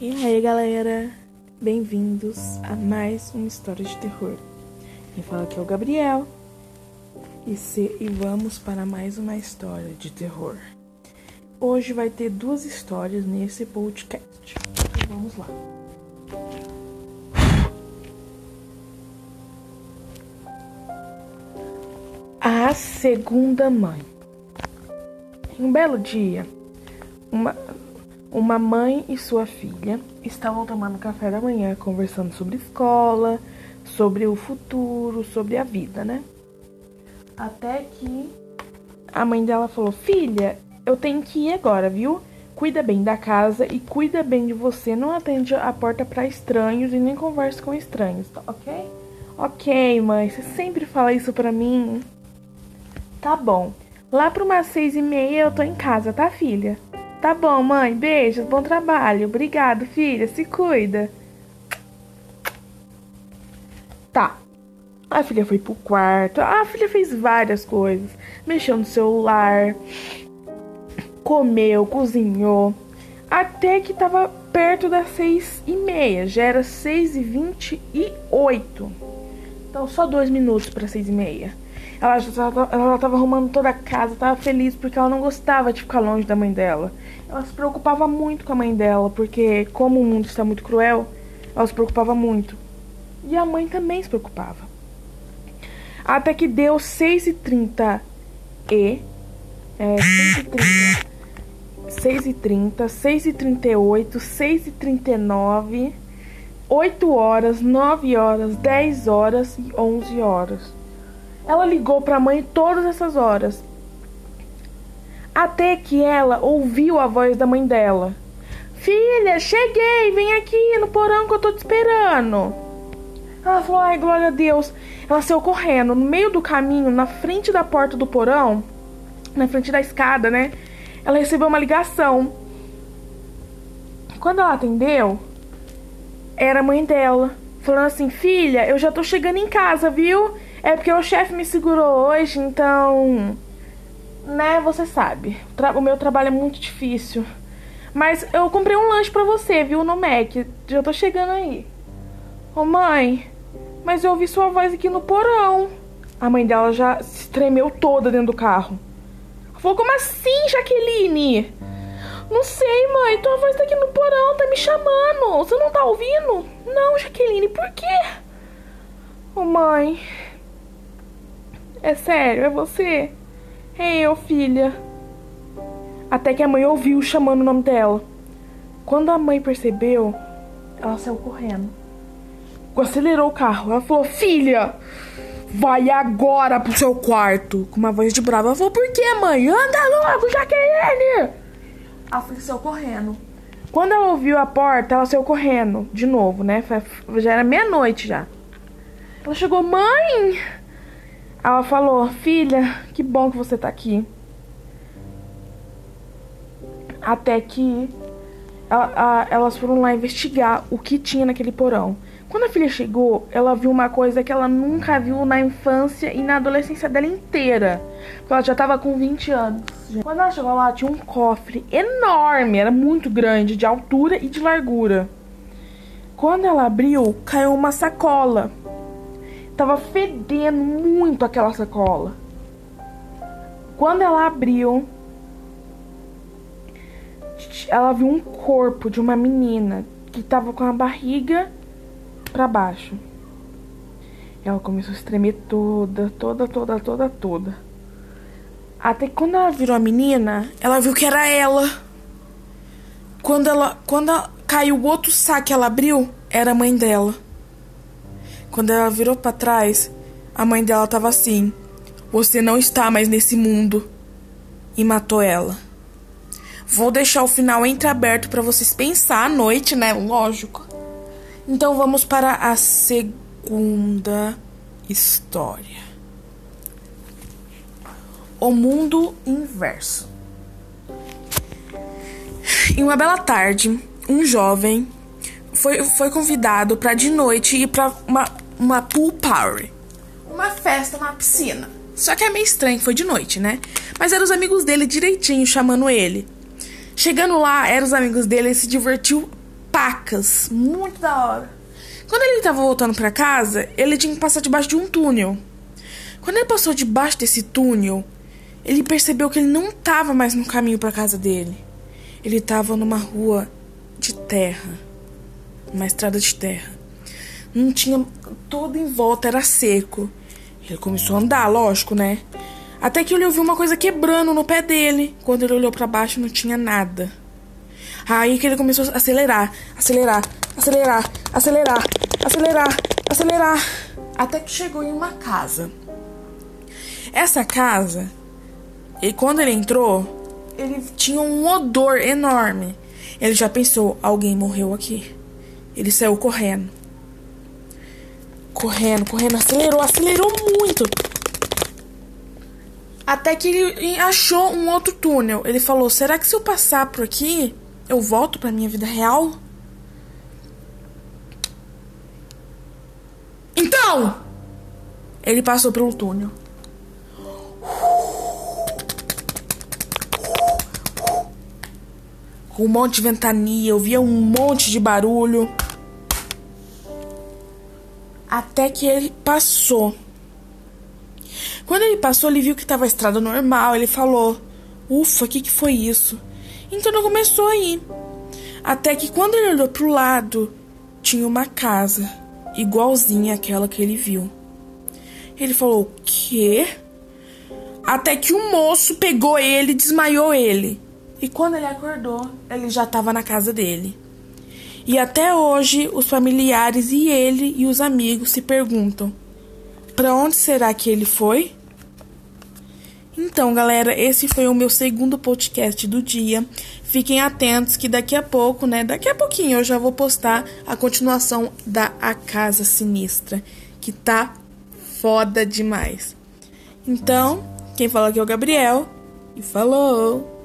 E aí galera, bem-vindos a mais uma história de terror. Quem fala aqui é o Gabriel e, se, e vamos para mais uma história de terror. Hoje vai ter duas histórias nesse podcast. Vamos lá. A segunda mãe. Um belo dia, uma, uma mãe e sua filha estavam tomando café da manhã, conversando sobre escola, sobre o futuro, sobre a vida, né? Até que a mãe dela falou: Filha, eu tenho que ir agora, viu? Cuida bem da casa e cuida bem de você. Não atende a porta para estranhos e nem converse com estranhos, tá ok? Ok, mãe, você sempre fala isso pra mim. Tá bom. Lá para umas seis e meia eu tô em casa, tá, filha? Tá bom, mãe. Beijos, bom trabalho. Obrigado, filha. Se cuida. Tá. A filha foi pro quarto. A filha fez várias coisas. Mexeu no celular. Comeu, cozinhou. Até que tava perto das seis e meia. Já era seis e vinte e oito. Então só dois minutos para seis e meia. Ela já tava, ela tava arrumando toda a casa, tava feliz porque ela não gostava de ficar longe da mãe dela. Ela se preocupava muito com a mãe dela, porque como o mundo está muito cruel, ela se preocupava muito. E a mãe também se preocupava. Até que deu 6h30 e. É, 6h30. 6h30, 6h38, 6h39, 8 horas, 9 horas, 10 horas e 11 horas. Ela ligou para a mãe todas essas horas. Até que ela ouviu a voz da mãe dela. Filha, cheguei, vem aqui no porão que eu tô te esperando. Ela falou, ai, glória a Deus. Ela saiu correndo no meio do caminho, na frente da porta do porão, na frente da escada, né? Ela recebeu uma ligação. Quando ela atendeu, era a mãe dela, falando assim: Filha, eu já tô chegando em casa, viu? É porque o chefe me segurou hoje, então. Né, você sabe. O meu trabalho é muito difícil. Mas eu comprei um lanche pra você, viu, no Mac. Já tô chegando aí. Ô mãe, mas eu ouvi sua voz aqui no porão. A mãe dela já se tremeu toda dentro do carro. Falou, como assim, Jaqueline? Não sei, mãe. Tua voz tá aqui no porão, tá me chamando. Você não tá ouvindo? Não, Jaqueline, por quê? Ô, mãe. É sério, é você? É eu, filha. Até que a mãe ouviu chamando o nome dela. Quando a mãe percebeu, ela saiu correndo. Acelerou o carro. Ela falou: Filha, vai agora pro seu quarto. Com uma voz de brava. Ela falou: Por que, mãe? Anda logo, Jaqueline! A filha saiu correndo. Quando ela ouviu a porta, ela saiu correndo. De novo, né? Já era meia-noite já. Ela chegou: Mãe! Ela falou: Filha, que bom que você tá aqui. Até que ela, a, elas foram lá investigar o que tinha naquele porão. Quando a filha chegou, ela viu uma coisa que ela nunca viu na infância e na adolescência dela inteira. Porque ela já tava com 20 anos. Quando ela chegou lá, tinha um cofre enorme, era muito grande, de altura e de largura. Quando ela abriu, caiu uma sacola. Tava fedendo muito aquela sacola. Quando ela abriu, ela viu um corpo de uma menina que tava com a barriga para baixo. Ela começou a estremer toda, toda, toda, toda, toda. Até quando ela virou a menina, ela viu que era ela. Quando ela, quando ela, caiu o outro saco que ela abriu, era a mãe dela. Quando ela virou para trás, a mãe dela tava assim: "Você não está mais nesse mundo." E matou ela. Vou deixar o final entreaberto para vocês pensar à noite, né? Lógico. Então vamos para a segunda história. O mundo inverso. Em uma bela tarde, um jovem foi, foi convidado para de noite ir para uma, uma pool party, uma festa na piscina. Só que é meio estranho, foi de noite, né? Mas eram os amigos dele direitinho chamando ele. Chegando lá, eram os amigos dele, ele se divertiu pacas. Muito da hora. Quando ele tava voltando para casa, ele tinha que passar debaixo de um túnel. Quando ele passou debaixo desse túnel, ele percebeu que ele não tava mais no caminho para casa dele. Ele tava numa rua de terra, uma estrada de terra. Não tinha todo em volta era seco. Ele começou a andar, lógico, né? Até que ele ouviu uma coisa quebrando no pé dele. Quando ele olhou para baixo, não tinha nada. Aí que ele começou a acelerar, acelerar, acelerar, acelerar, acelerar, acelerar. Até que chegou em uma casa. Essa casa, e quando ele entrou, ele tinha um odor enorme. Ele já pensou: alguém morreu aqui. Ele saiu correndo. Correndo, correndo, acelerou, acelerou muito. Até que ele achou um outro túnel. Ele falou: será que se eu passar por aqui, eu volto pra minha vida real? Então! Ele passou um túnel. Com um monte de ventania, eu via um monte de barulho. Até que ele passou. Quando ele passou, ele viu que estava a estrada normal. Ele falou: Ufa, o que, que foi isso? Então ele começou a ir. Até que quando ele olhou para o lado, tinha uma casa igualzinha àquela que ele viu. Ele falou: O quê? Até que um moço pegou ele desmaiou ele. E quando ele acordou, ele já estava na casa dele. E até hoje, os familiares e ele e os amigos se perguntam: para onde será que ele foi? Então, galera, esse foi o meu segundo podcast do dia. Fiquem atentos que daqui a pouco, né? Daqui a pouquinho eu já vou postar a continuação da A Casa Sinistra, que tá foda demais. Então, quem fala aqui é o Gabriel e falou!